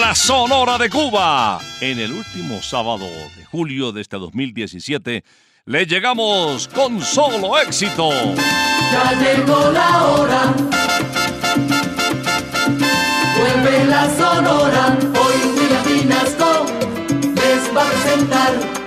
La Sonora de Cuba. En el último sábado de julio de este 2017, le llegamos con solo éxito. Ya llegó la hora. Vuelve la sonora. Hoy William Vinasco les va a presentar.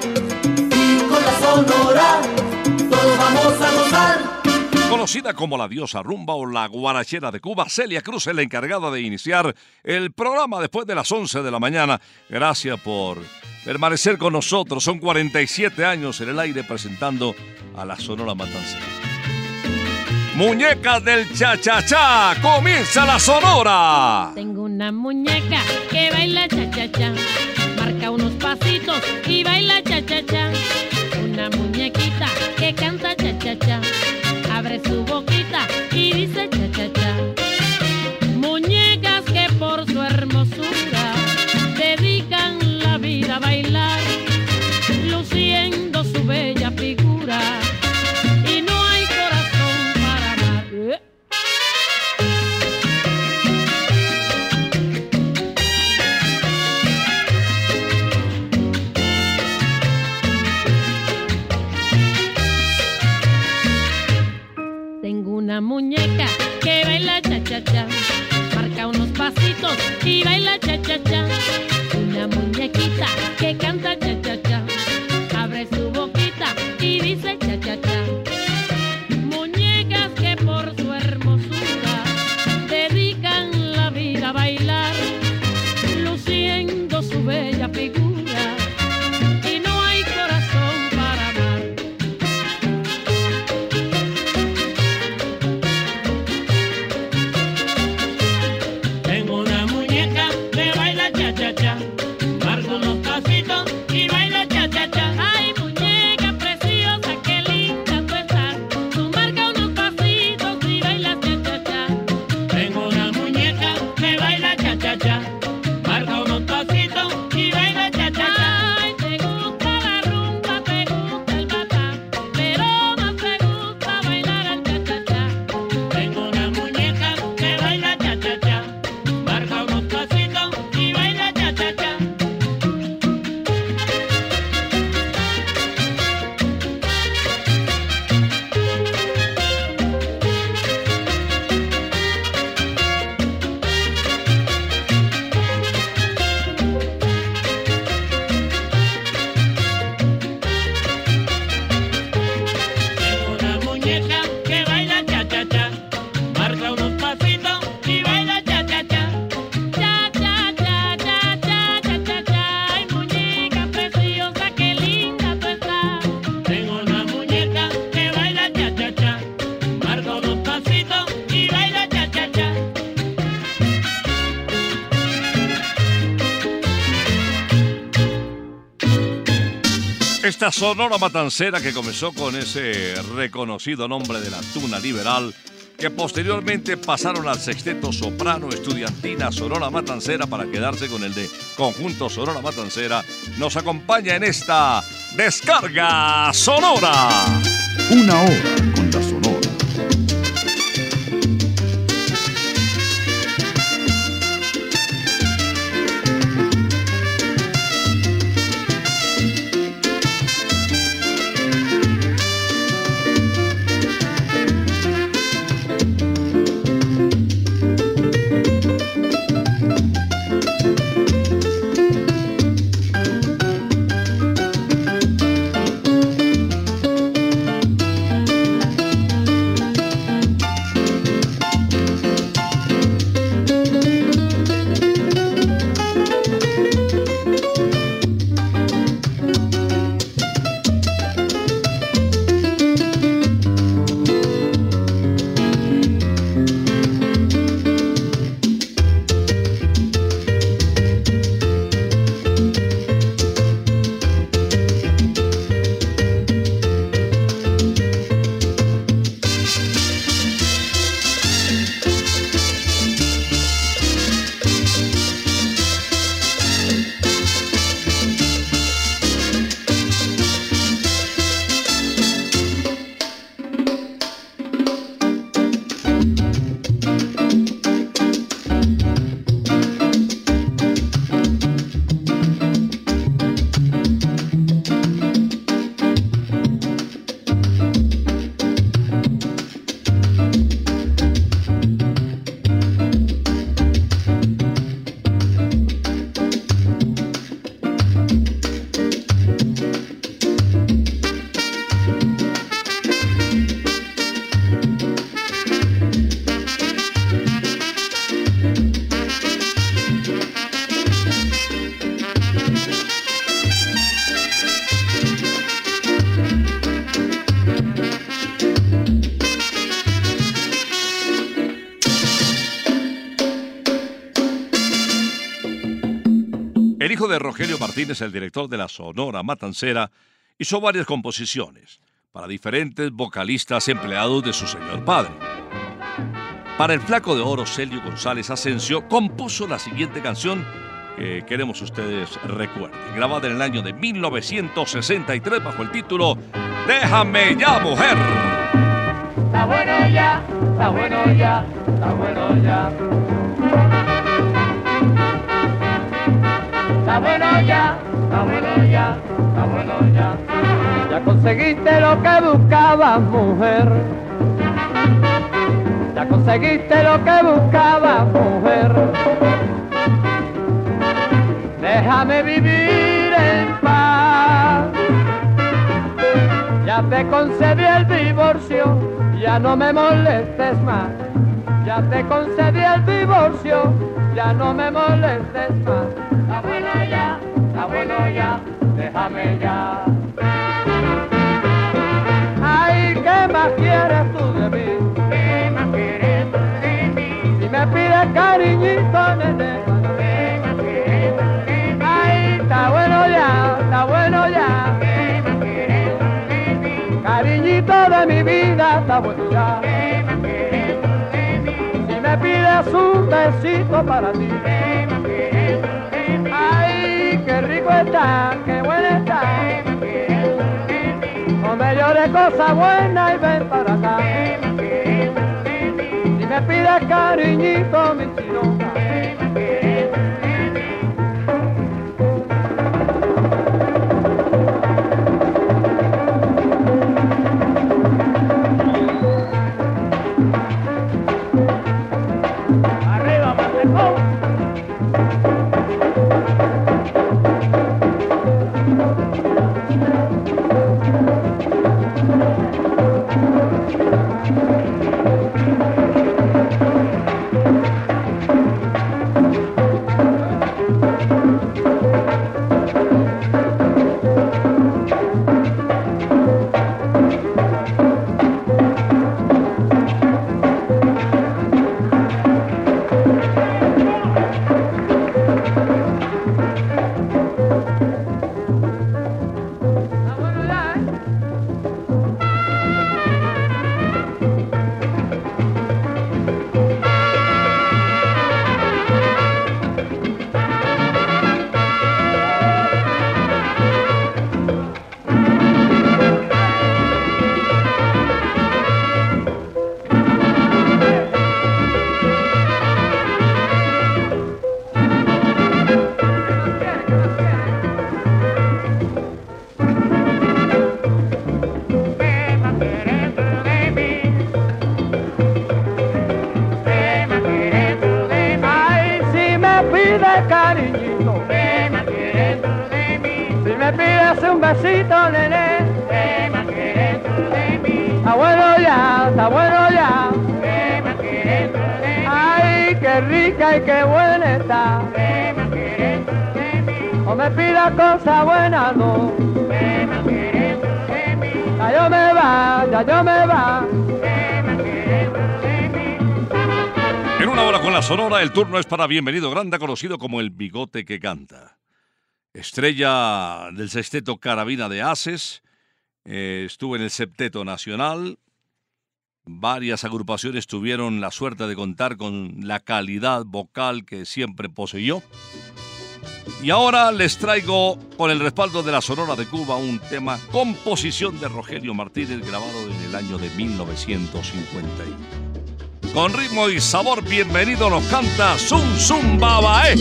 Conocida como la diosa rumba o la guarachera de Cuba, Celia Cruz es la encargada de iniciar el programa después de las 11 de la mañana. Gracias por permanecer con nosotros. Son 47 años en el aire presentando a la Sonora Matancera. Muñecas del cha-cha-cha, comienza la Sonora. Tengo una muñeca que baila cha-cha-cha, marca unos pasitos y baila cha-cha-cha. Una muñequita Jesús boca. Una muñeca que baila cha-cha-cha, marca unos pasitos y baila cha-cha-cha. Una muñequita esta sonora matancera que comenzó con ese reconocido nombre de la tuna liberal, que posteriormente pasaron al sexteto soprano estudiantina Sonora Matancera para quedarse con el de conjunto Sonora Matancera, nos acompaña en esta descarga sonora. Una hora de Rogelio Martínez, el director de la Sonora Matancera, hizo varias composiciones para diferentes vocalistas empleados de su señor padre. Para el flaco de oro Celio González Asensio compuso la siguiente canción que queremos ustedes recuerden, grabada en el año de 1963 bajo el título Déjame ya, mujer. Está bueno ya, está bueno ya, está bueno ya. Está bueno ya, está bueno ya, está bueno ya. Ya conseguiste lo que buscabas, mujer. Ya conseguiste lo que buscabas, mujer. Déjame vivir en paz. Ya te concedí el divorcio, ya no me molestes más. Ya te concedí el divorcio, ya no me molestes más. Está bueno ya, está bueno ya, déjame ya. Ay, ¿qué más quieres tú de mí? ¿Qué más quieres tú de mí? Si me pides cariñito, nene. ¿Qué más quieres tú de mí? Ay, está bueno ya, está bueno ya. ¿Qué más quieres tú de mí? Cariñito de mi vida, está bueno ya. Me pides un besito para ti. Ay, qué rico está, qué bueno está. No me llores cosa buena y ven para acá. Si me pides cariñito, mi chinoca. Besito, nene. ¿Qué más quieres tú de mí? Está bueno ya, está bueno ya. ¿Qué más quieres tú de mí? Ay, qué rica y qué buena está. ¿Qué más quieres tú de mí? No me pida cosa buena, no. ¿Qué más quieres tú de mí? Ya yo me va, ya yo me va. ¿Qué más quieres tú de mí? En una hora con la Sonora, el turno es para Bienvenido Grande, conocido como el bigote que canta. Estrella del sexteto Carabina de Aces, eh, estuvo en el septeto nacional. Varias agrupaciones tuvieron la suerte de contar con la calidad vocal que siempre poseyó. Y ahora les traigo, con el respaldo de la Sonora de Cuba, un tema composición de Rogelio Martínez grabado en el año de 1951. Con ritmo y sabor, bienvenido nos canta Zum Zum Babae.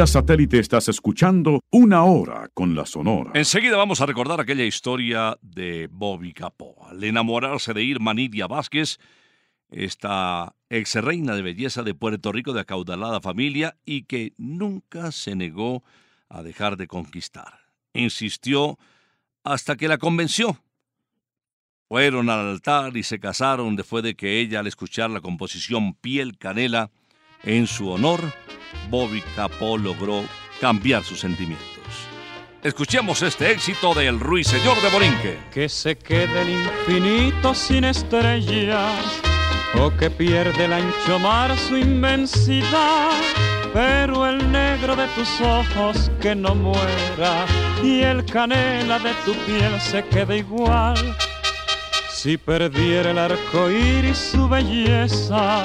Satélite estás escuchando Una Hora con la Sonora. Enseguida vamos a recordar aquella historia de Bobby Capó. Al enamorarse de Irma Nidia Vázquez, esta ex reina de belleza de Puerto Rico de acaudalada familia y que nunca se negó a dejar de conquistar. Insistió hasta que la convenció. Fueron al altar y se casaron después de que ella, al escuchar la composición Piel Canela, en su honor, Bobby Capó logró cambiar sus sentimientos. Escuchemos este éxito del Ruiseñor de Borinque. que se quede el infinito sin estrellas o que pierde el ancho mar su inmensidad, pero el negro de tus ojos que no muera y el canela de tu piel se quede igual. Si perdiera el arco iris su belleza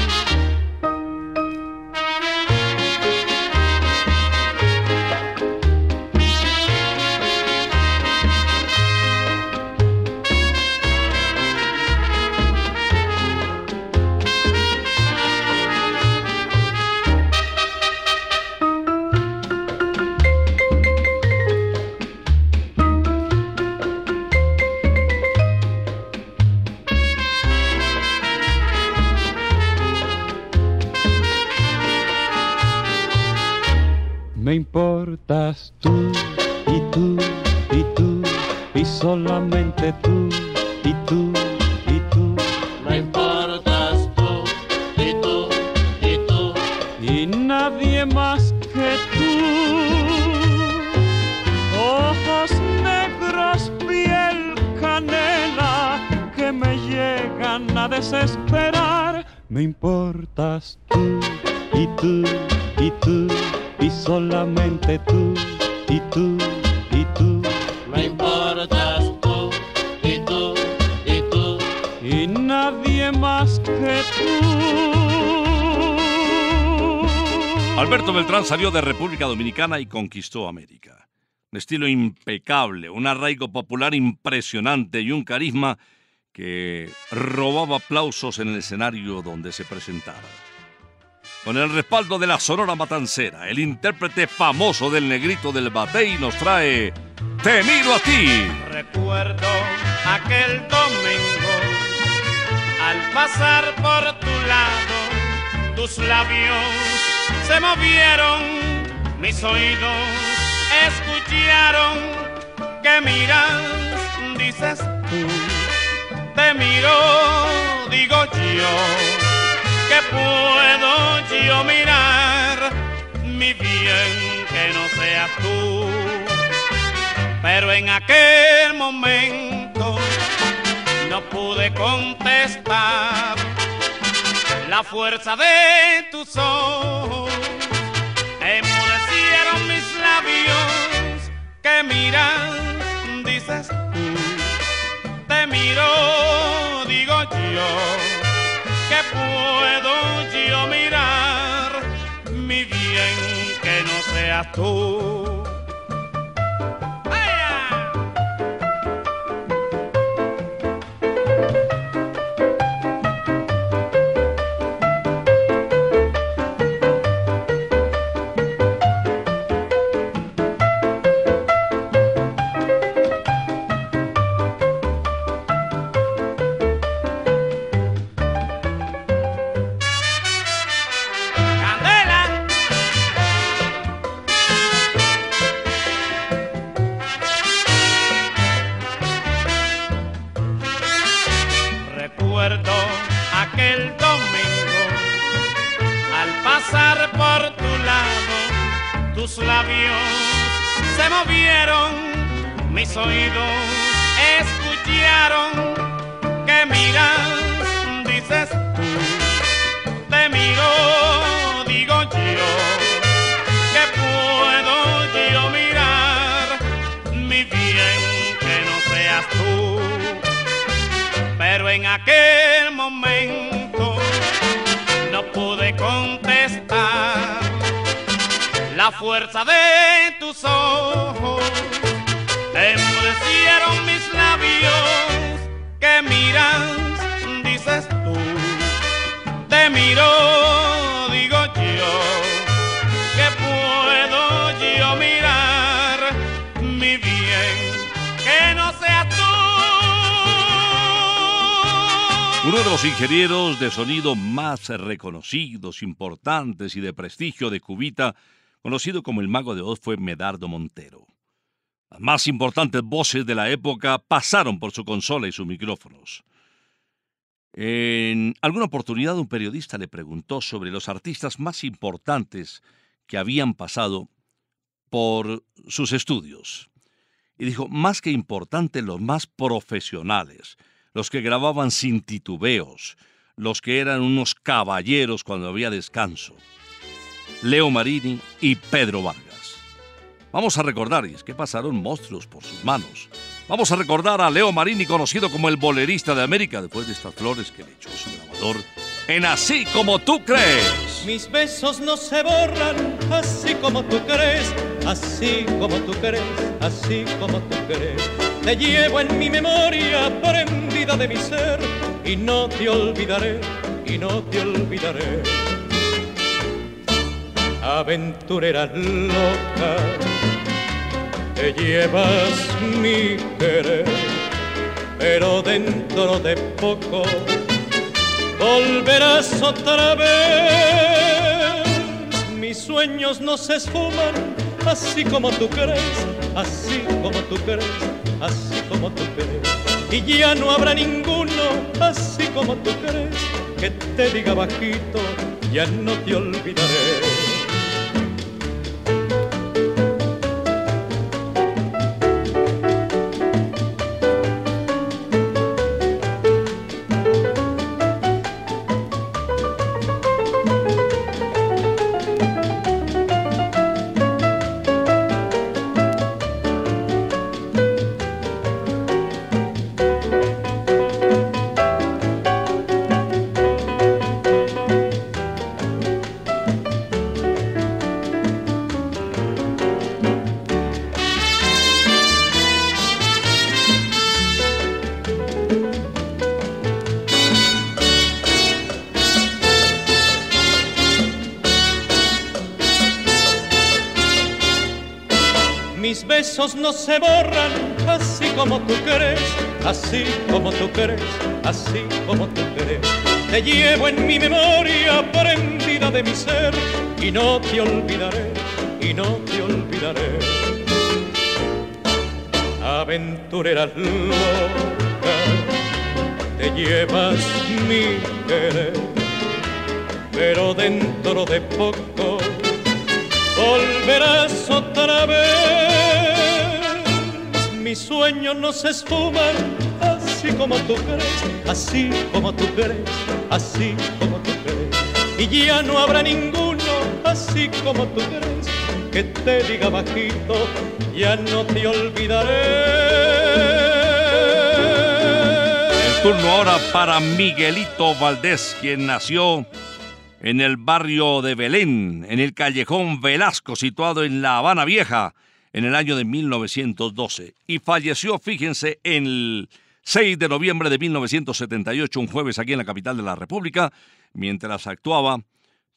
De República Dominicana y conquistó América. Un estilo impecable, un arraigo popular impresionante y un carisma que robaba aplausos en el escenario donde se presentara. Con el respaldo de la Sonora Matancera, el intérprete famoso del negrito del batey nos trae Te miro a ti. Recuerdo aquel domingo al pasar por tu lado, tus labios se movieron, mis oídos escucharon que miras, dices tú, te miro, digo yo, que puedo yo mirar, mi bien que no seas tú pero en aquel momento no pude contestar. La fuerza de tus ojos enmudecieron mis labios que miras, dices tú. Te miro, digo yo, que puedo yo mirar mi bien que no seas tú. Oídos escucharon que miras, dices tú, te miro, digo yo, que puedo yo mirar mi bien que no seas tú. Pero en aquel momento no pude contestar. La fuerza de tus ojos enmudecieron mis labios que miras, dices tú. Te miro, digo yo, que puedo yo mirar mi bien, que no seas tú. Uno de los ingenieros de sonido más reconocidos, importantes y de prestigio de Cubita, conocido como el Mago de Oz, fue Medardo Montero. Las más importantes voces de la época pasaron por su consola y sus micrófonos. En alguna oportunidad un periodista le preguntó sobre los artistas más importantes que habían pasado por sus estudios. Y dijo, más que importante, los más profesionales, los que grababan sin titubeos, los que eran unos caballeros cuando había descanso. Leo Marini y Pedro Vargas. Vamos a recordar, y es que pasaron monstruos por sus manos. Vamos a recordar a Leo Marini, conocido como el bolerista de América, después de estas flores que le echó su grabador en Así como tú crees. Mis besos no se borran, así como tú crees, así como tú crees, así como tú crees. Te llevo en mi memoria prendida de mi ser y no te olvidaré, y no te olvidaré. Aventurera loca te llevas mi querer, pero dentro de poco volverás otra vez. Mis sueños no se esfuman, así como tú crees, así como tú crees, así como tú crees. Y ya no habrá ninguno, así como tú crees, que te diga bajito, ya no te olvidaré. No se borran, así como tú crees, así como tú crees, así como tú crees. Te llevo en mi memoria prendida de mi ser y no te olvidaré, y no te olvidaré. Aventurera loca, te llevas mi querer, pero dentro de poco volverás otra vez. Mis sueños no se esfuman, así como tú crees, así como tú crees, así como tú crees. Y ya no habrá ninguno, así como tú crees, que te diga bajito, ya no te olvidaré. El turno ahora para Miguelito Valdés, quien nació en el barrio de Belén, en el callejón Velasco, situado en La Habana Vieja, en el año de 1912. Y falleció, fíjense, el 6 de noviembre de 1978, un jueves aquí en la capital de la República, mientras actuaba,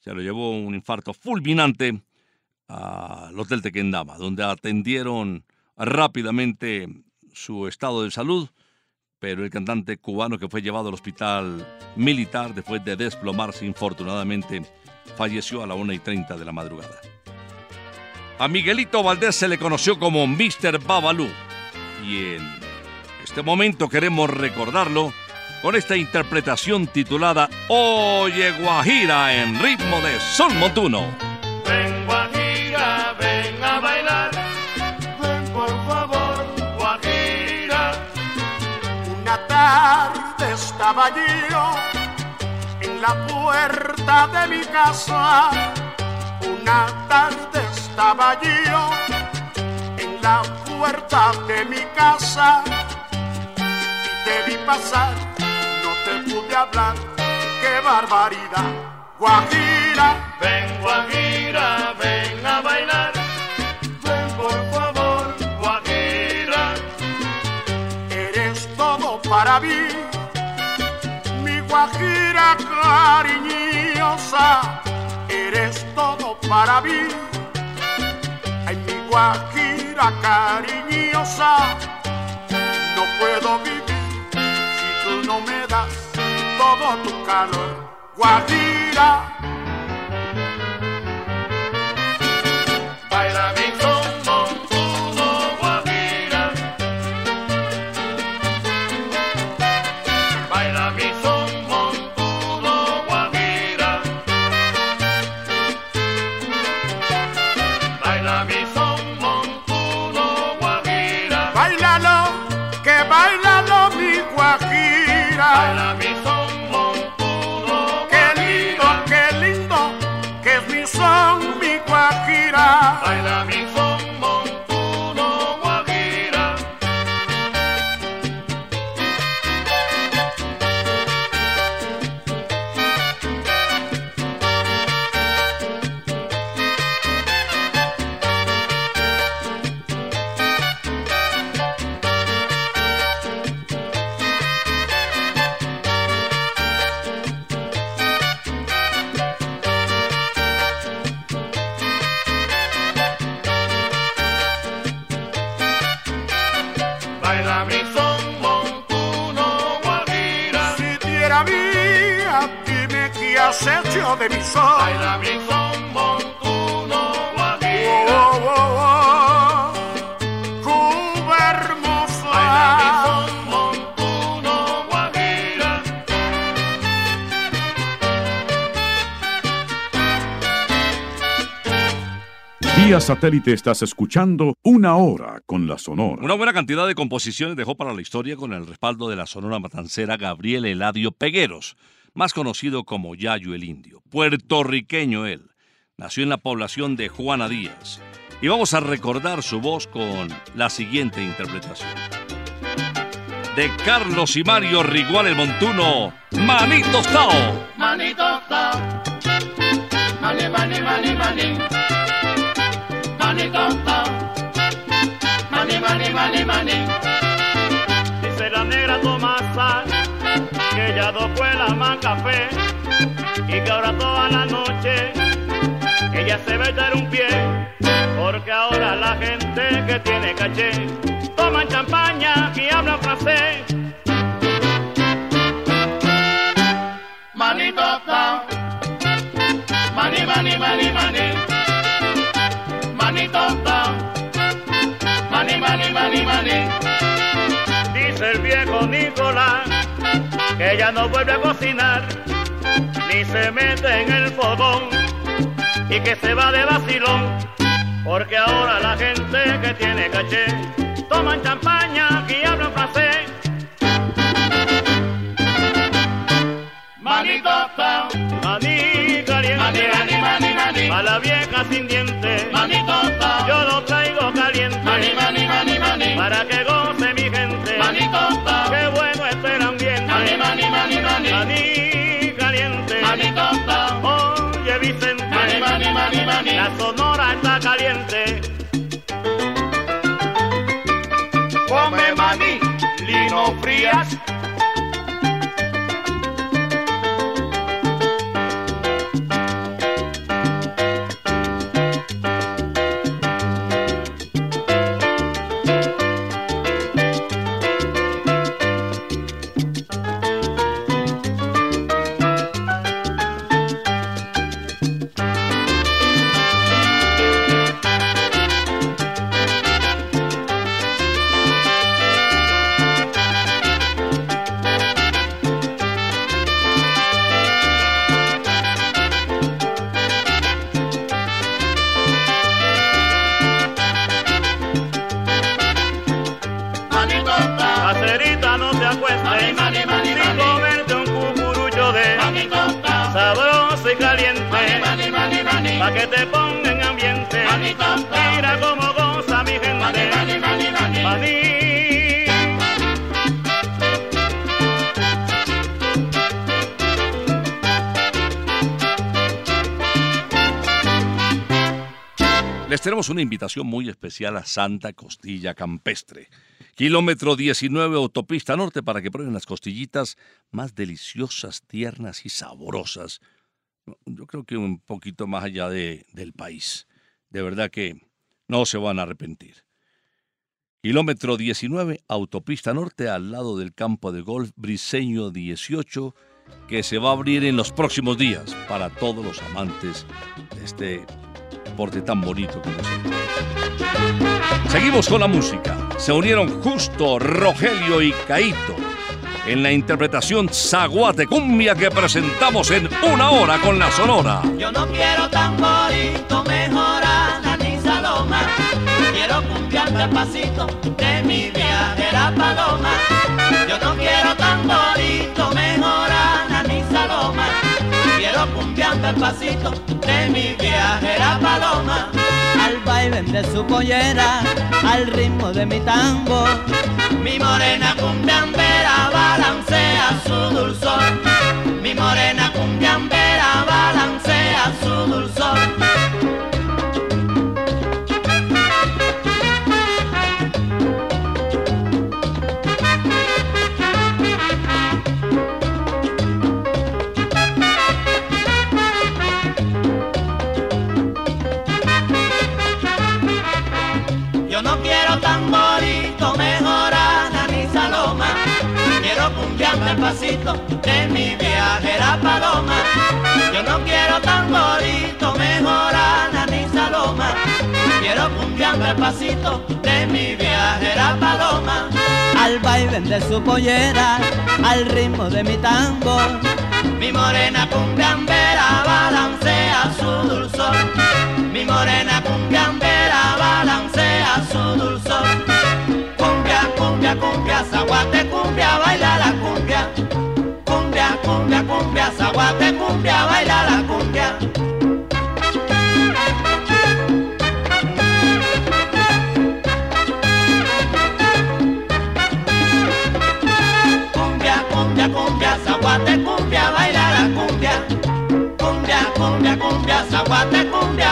se lo llevó un infarto fulminante al Hotel Tequendama, donde atendieron rápidamente su estado de salud, pero el cantante cubano que fue llevado al hospital militar después de desplomarse infortunadamente falleció a la 1 y 30 de la madrugada. A Miguelito Valdés se le conoció como Mr. Babalú y en este momento queremos recordarlo con esta interpretación titulada Oye Guajira en ritmo de Sol Montuno. Ven Guajira, ven a bailar, ven por favor Guajira. Una tarde estaba yo en la puerta de mi casa. Una tarde estaba yo en la puerta de mi casa y te vi pasar, no te pude hablar, qué barbaridad. Guajira, ven Guajira, ven a bailar, ven por favor Guajira. Eres todo para mí, mi Guajira cariñosa, eres todo para mí. Guajira cariñosa, no puedo vivir si tú no me das todo tu calor. Guajira. Vía satélite estás escuchando Una Hora con la Sonora. Una buena cantidad de composiciones dejó para la historia con el respaldo de la sonora matancera Gabriel Eladio Pegueros, más conocido como Yayo el Indio. Puertorriqueño él. Nació en la población de Juana Díaz. Y vamos a recordar su voz con la siguiente interpretación. De Carlos y Mario Rigual el Montuno, Manitos Tao. Manito ta, mani mani mani mani, manito ta, mani mani mani mani. Dice la negra Tomasa que ella dos fue la más café y que ahora toda la noche ella se va a echar un pie porque ahora la gente que tiene caché toman champaña y hablan francés. Manito ta, mani mani mani mani, manito Dice el viejo Nicolás que ella no vuelve a cocinar ni se mete en el fogón y que se va de vacilón porque ahora la gente que tiene caché toman champaña y hablan francés. Manito Maní caliente, mani mani mani mani, a la vieja sin dientes, manito para que goce mi gente, manito ta, qué bueno está el ambiente, mani mani mani mani, Maní caliente, manito ta, oye Vicente, mani mani mani mani. la sonora está caliente, Come maní, Lino Frías. Una invitación muy especial a Santa Costilla Campestre. Kilómetro 19 Autopista Norte para que prueben las costillitas más deliciosas, tiernas y sabrosas. Yo creo que un poquito más allá de- del país. De verdad que no se van a arrepentir. Kilómetro 19 Autopista Norte al lado del campo de golf Briseño 18 que se va a abrir en los próximos días para todos los amantes de este deporte tan bonito como. Seguimos con la música. Se unieron Justo, Rogelio y Caito en la interpretación Zaguate Cumbia que presentamos en una hora con la Sonora. Yo no quiero tamborito, mejor a la ni salón. el pasito de mi viajera paloma. El pasito de mi viajera paloma. Al baile de su pollera, al ritmo de mi tambor. Mi morena cumbiambera balancea su dulzor. Mi morena cumbiambera balancea su dulzor. Pasito de mi viajera paloma. Yo no quiero tamborito, mejor Ana ni Saloma. Quiero cumbiando el pasito de mi viajera paloma. Al baile de su pollera, al ritmo de mi tambor. Mi morena cumbiambera balancea su dulzor. Mi morena cumbiambera balancea su dulzor. Cumbia, cumbia, cumbia, zaguate, cumbia, baila zaguate, cumbia, baila la cumbia. Cumbia, cumbia, cumbia, zaguate, cumbia, baila la cumbia. Cumbia, cumbia, cumbia, zaguate, cumbia,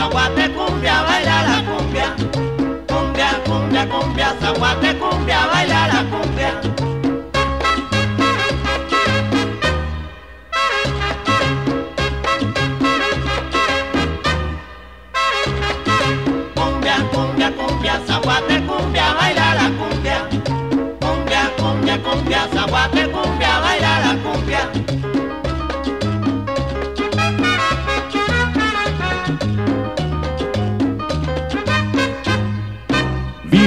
zaguate, cumbia, baila la cumbia. Cumbia, cumbia, cumbia, zaguate, cumbia, baila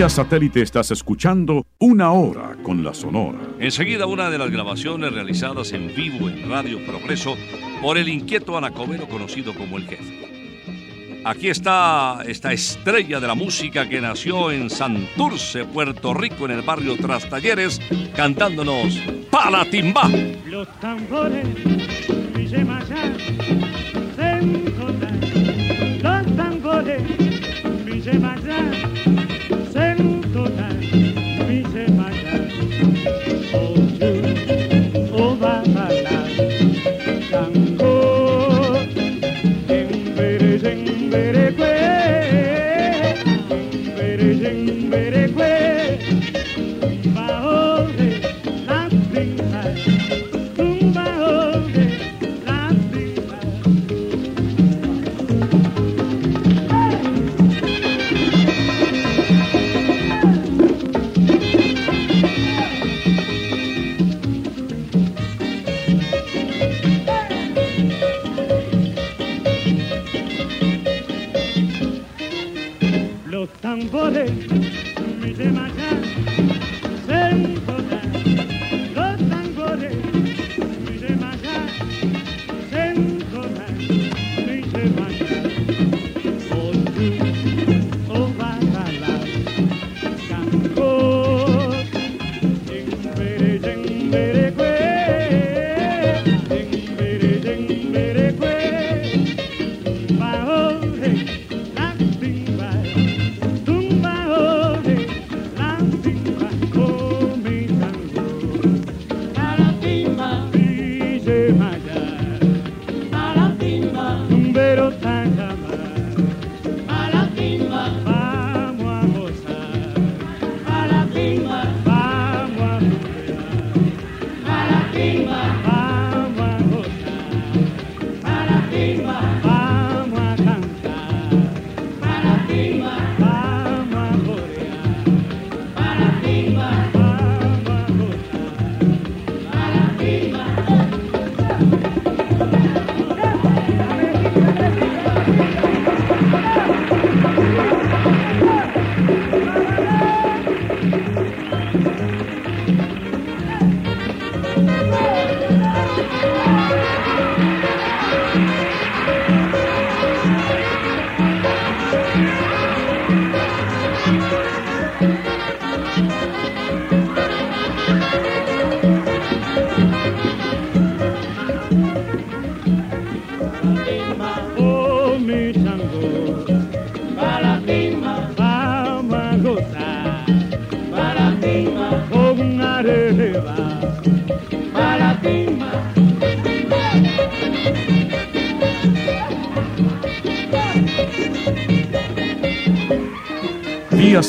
Vía satélite estás escuchando Una Hora con la Sonora. Enseguida una de las grabaciones realizadas en vivo en Radio Progreso por el inquieto anacobero conocido como el jefe. Aquí está esta estrella de la música que nació en Santurce, Puerto Rico, en el barrio Trastalleres, cantándonos Palatimba. Los tambores, mi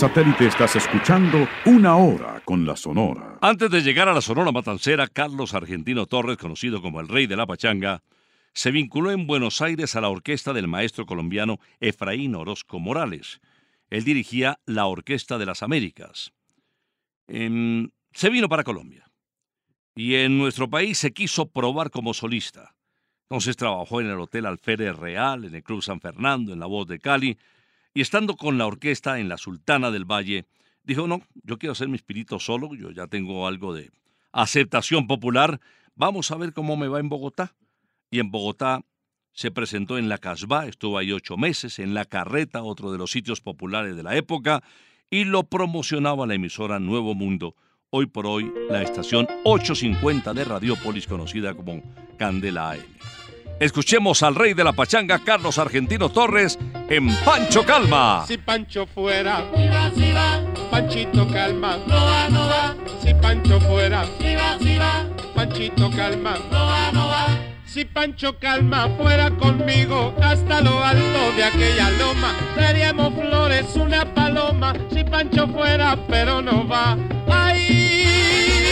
satélite estás escuchando Una Hora con la Sonora. Antes de llegar a la Sonora Matancera, Carlos Argentino Torres, conocido como el Rey de la Pachanga, se vinculó en Buenos Aires a la orquesta del maestro colombiano Efraín Orozco Morales. Él dirigía la Orquesta de las Américas. Em, se vino para Colombia y en nuestro país se quiso probar como solista. Entonces trabajó en el Hotel Alférez Real, en el Club San Fernando, en La Voz de Cali, y estando con la orquesta en la Sultana del Valle, dijo, no, yo quiero hacer mi espíritu solo, yo ya tengo algo de aceptación popular, vamos a ver cómo me va en Bogotá. Y en Bogotá se presentó en la Casbah, estuvo ahí ocho meses, en La Carreta, otro de los sitios populares de la época, y lo promocionaba la emisora Nuevo Mundo, hoy por hoy la estación 850 de Radiópolis conocida como Candela AM. Escuchemos al rey de la pachanga, Carlos Argentino Torres, en Pancho Calma. Si Pancho fuera, Panchito Calma, no va, no va. Si Pancho fuera, Panchito Calma, no va, no va. Si Pancho Calma fuera conmigo hasta lo alto de aquella loma, traeríamos flores, una paloma. Si Pancho fuera, pero no va. ¡Ay!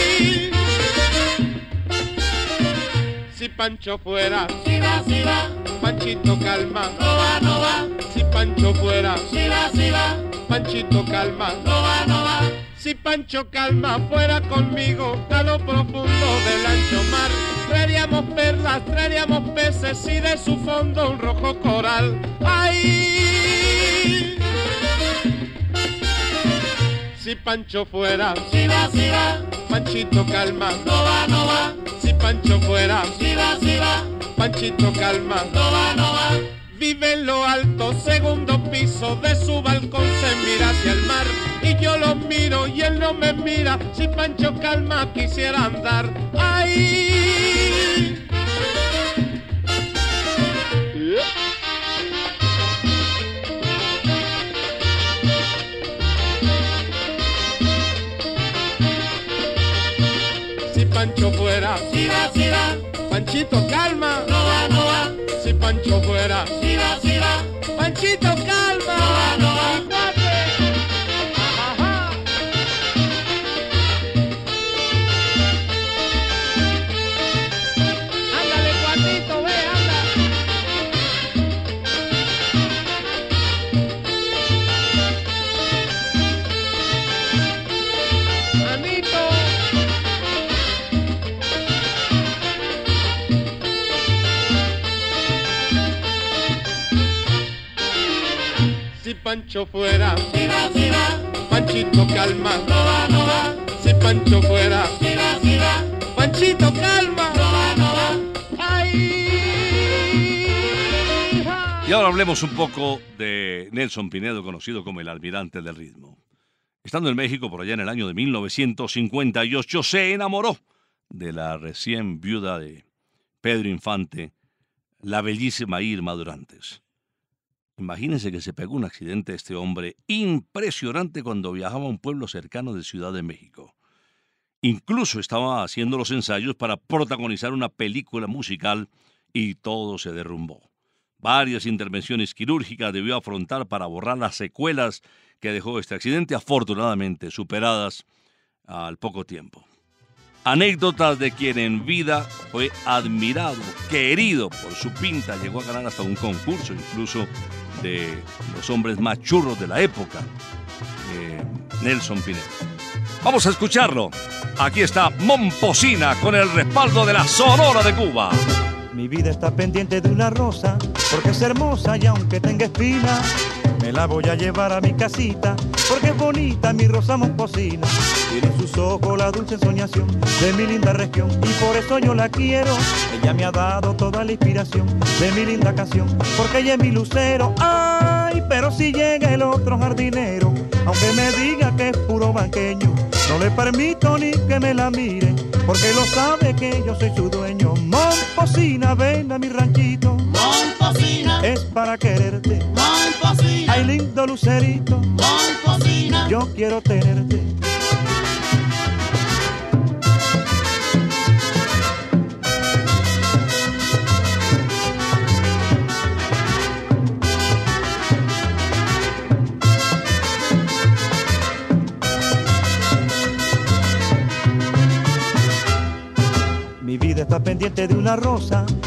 Pancho fuera, si va, si va. Panchito Calma, no va, no va. Si Pancho fuera, si va, si va. Panchito Calma, no va, no va. Si Pancho Calma fuera conmigo a lo profundo del ancho mar, traeríamos perlas, traeríamos peces y de su fondo un rojo coral. ¡Ay! Si Pancho fuera, si va, si va. Panchito Calma, no va, no va. Si Pancho fuera, si va, si va. Panchito Calma, no va, no va. Vive en lo alto, segundo piso, de su balcón se mira hacia el mar. Y yo lo miro y él no me mira, si Pancho Calma quisiera andar. ¡Ay! Panchito Pancho fuera. Panchito calma. Si Pancho fuera. Panchito calma. Y ahora hablemos un poco de Nelson Pinedo, conocido como el almirante del ritmo. Estando en México por allá en el año de 1958, se enamoró de la recién viuda de Pedro Infante, la bellísima Irma Durantes. Imagínense que se pegó un accidente este hombre impresionante cuando viajaba a un pueblo cercano de Ciudad de México. Incluso estaba haciendo los ensayos para protagonizar una película musical y todo se derrumbó. Varias intervenciones quirúrgicas debió afrontar para borrar las secuelas que dejó este accidente, afortunadamente superadas al poco tiempo. Anécdotas de quien en vida fue admirado, querido por su pinta, llegó a ganar hasta un concurso incluso de los hombres más churros de la época, eh, Nelson Pinedo. Vamos a escucharlo. Aquí está Momposina con el respaldo de la Sonora de Cuba. Mi vida está pendiente de una rosa, porque es hermosa y aunque tenga espina, me la voy a llevar a mi casita, porque es bonita mi rosa momposina. Tiene en sus ojos la dulce soñación de mi linda región, y por eso yo la quiero. Ella me ha dado toda la inspiración de mi linda canción, porque ella es mi lucero. Ay, pero si llega el otro jardinero, aunque me diga que es puro banqueño, no le permito ni que me la mire, porque lo sabe que yo soy su dueño. Momposina, ven a mi ranchito. Es para quererte. Morfosina. Ay, lindo lucerito. Yo quiero tenerte. Mi vida está pendiente de una rosa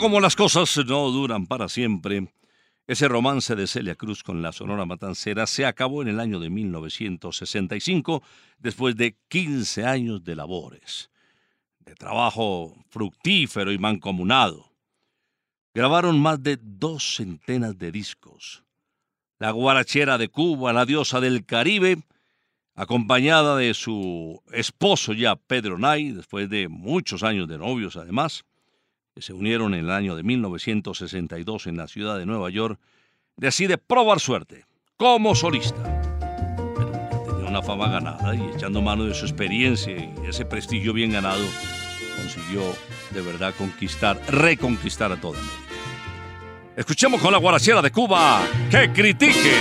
Como las cosas no duran para siempre, ese romance de Celia Cruz con la Sonora Matancera se acabó en el año de 1965, después de 15 años de labores, de trabajo fructífero y mancomunado. Grabaron más de dos centenas de discos. La guarachera de Cuba, la diosa del Caribe, acompañada de su esposo ya Pedro Nay, después de muchos años de novios además, se unieron en el año de 1962 en la ciudad de Nueva York, decide probar suerte como solista. Pero tenía una fama ganada y echando mano de su experiencia y ese prestigio bien ganado, consiguió de verdad conquistar, reconquistar a toda América. Escuchemos con la guarachera de Cuba que critique.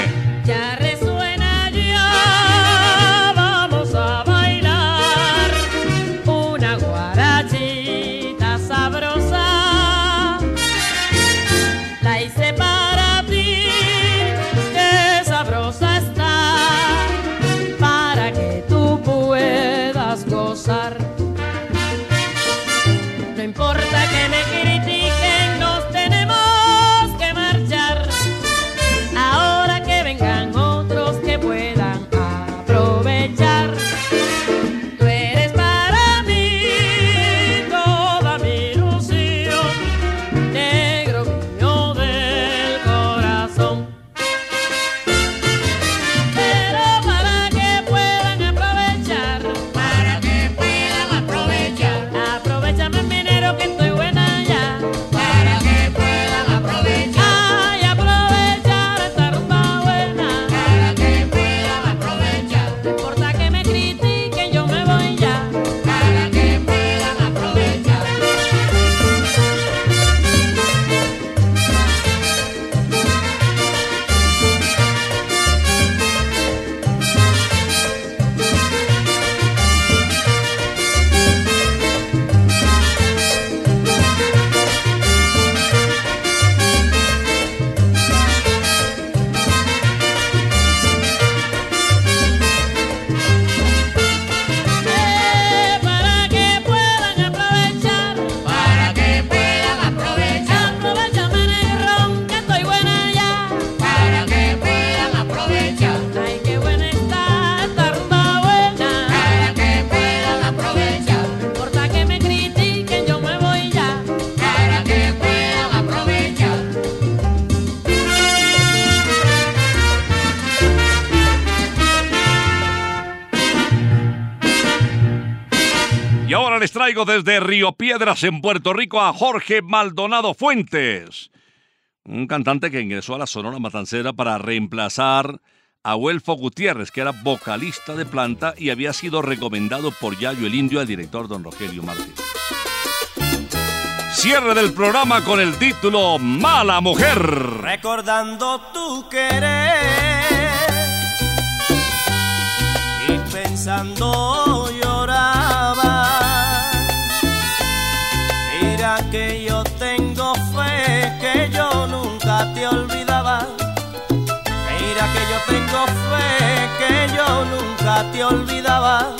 Desde Río Piedras, en Puerto Rico, a Jorge Maldonado Fuentes, un cantante que ingresó a la Sonora Matancera para reemplazar a Huelfo Gutiérrez, que era vocalista de planta y había sido recomendado por Yayo el Indio al director don Rogelio Martínez. Cierre del programa con el título Mala Mujer. Recordando tu querer y pensando tengo fe, que yo nunca te olvidaba.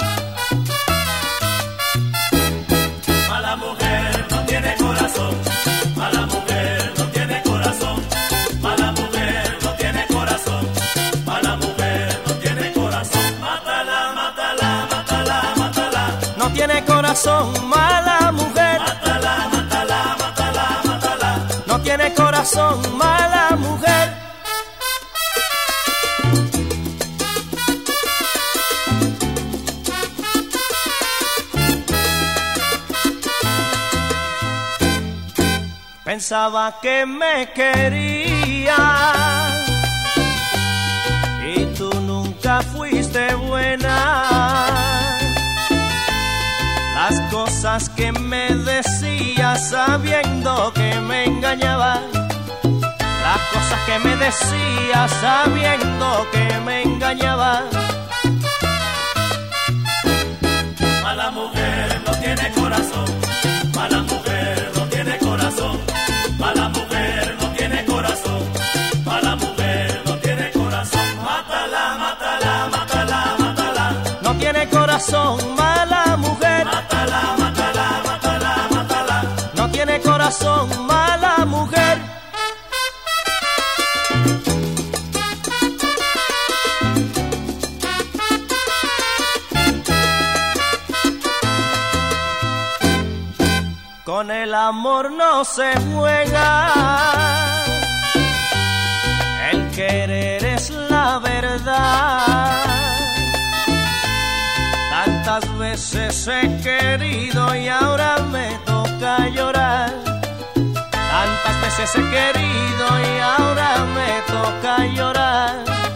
Mala mujer no tiene corazón, mala mujer no tiene corazón, mala mujer no tiene corazón, mala mujer no tiene corazón. Mátala, mátala, mátala, mátala. No tiene corazón, mala mujer. Mátala, mátala, mátala, mátala. No tiene corazón, mala mujer. Pensaba que me quería y tú nunca fuiste buena. Las cosas que me decías sabiendo que me engañabas. Las cosas que me decías sabiendo que me engañabas. Mala mujer no tiene corazón, corazón, mala mujer. Con el amor no se juega. El querer es la verdad. Tantas veces he querido y ahora me veces he querido y ahora me toca llorar.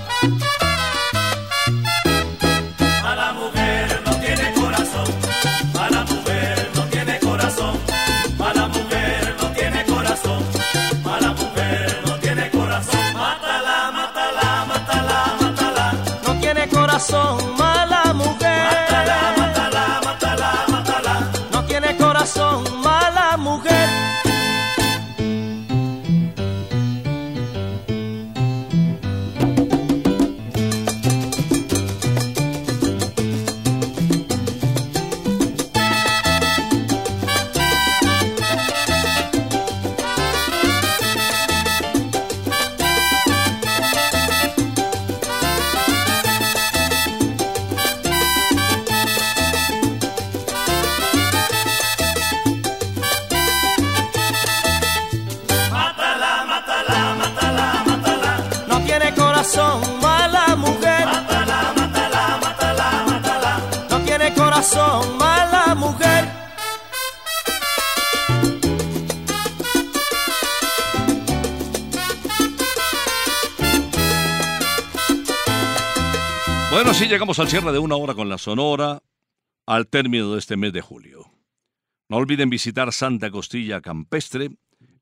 Bueno, así llegamos al cierre de una hora con la Sonora al término de este mes de julio. No olviden visitar Santa Costilla Campestre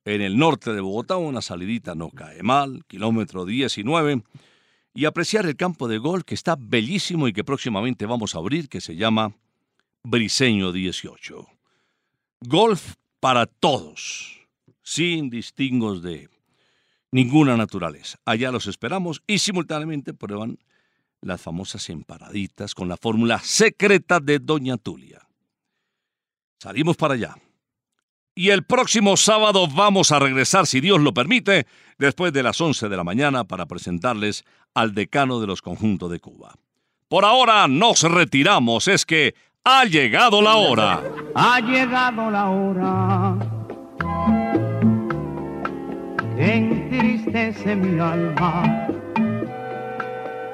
en el norte de Bogotá, una salidita no cae mal, kilómetro 19, y apreciar el campo de golf que está bellísimo y que próximamente vamos a abrir, que se llama Briseño 18. Golf para todos, sin distingos de ninguna naturaleza. Allá los esperamos y simultáneamente prueban las famosas emparaditas con la fórmula secreta de Doña Tulia. Salimos para allá. Y el próximo sábado vamos a regresar, si Dios lo permite, después de las 11 de la mañana para presentarles al decano de los conjuntos de Cuba. Por ahora nos retiramos, es que ha llegado la hora. Ha llegado la hora entristece mi alma.